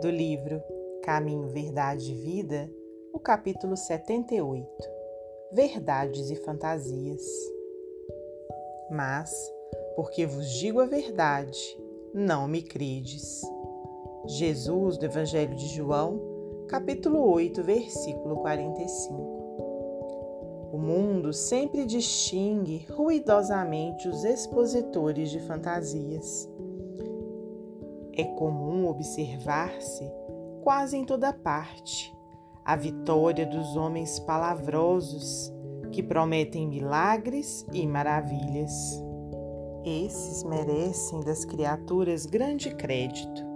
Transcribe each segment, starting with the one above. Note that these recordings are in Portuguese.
do livro Caminho, Verdade e Vida, o capítulo 78 Verdades e Fantasias. Mas, porque vos digo a verdade, não me credes. Jesus, do Evangelho de João, capítulo 8, versículo 45. O mundo sempre distingue ruidosamente os expositores de fantasias é comum observar-se, quase em toda parte, a vitória dos homens palavrosos que prometem milagres e maravilhas. Esses merecem das criaturas grande crédito.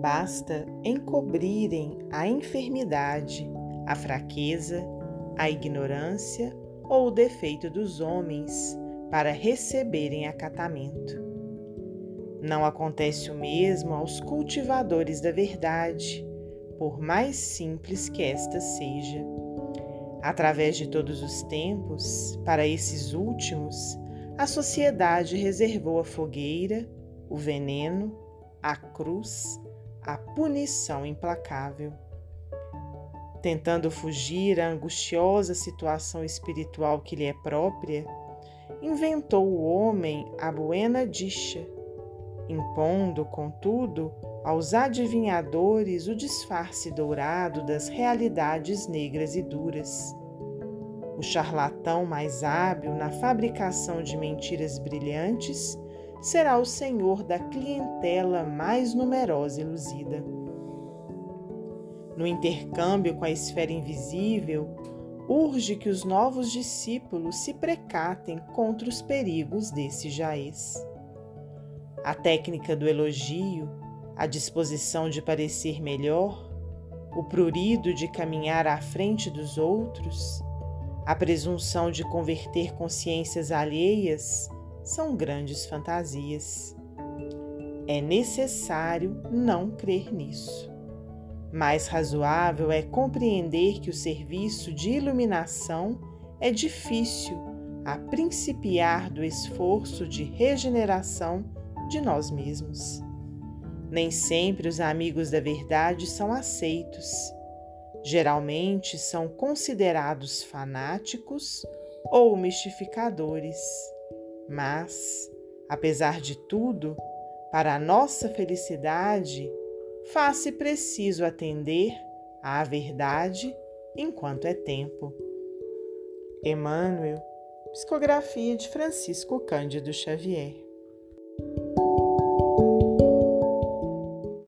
Basta encobrirem a enfermidade, a fraqueza, a ignorância ou o defeito dos homens para receberem acatamento. Não acontece o mesmo aos cultivadores da verdade, por mais simples que esta seja. Através de todos os tempos, para esses últimos, a sociedade reservou a fogueira, o veneno, a cruz, a punição implacável. Tentando fugir à angustiosa situação espiritual que lhe é própria, inventou o homem a buena dicha impondo, contudo, aos adivinhadores o disfarce dourado das realidades negras e duras. O charlatão mais hábil na fabricação de mentiras brilhantes será o senhor da clientela mais numerosa e luzida. No intercâmbio com a esfera invisível, urge que os novos discípulos se precatem contra os perigos desse jaez a técnica do elogio, a disposição de parecer melhor, o prurido de caminhar à frente dos outros, a presunção de converter consciências alheias são grandes fantasias. É necessário não crer nisso. Mais razoável é compreender que o serviço de iluminação é difícil a principiar do esforço de regeneração de nós mesmos. Nem sempre os amigos da verdade são aceitos. Geralmente são considerados fanáticos ou mistificadores. Mas, apesar de tudo, para a nossa felicidade, faz-se preciso atender à verdade enquanto é tempo. Emmanuel, psicografia de Francisco Cândido Xavier.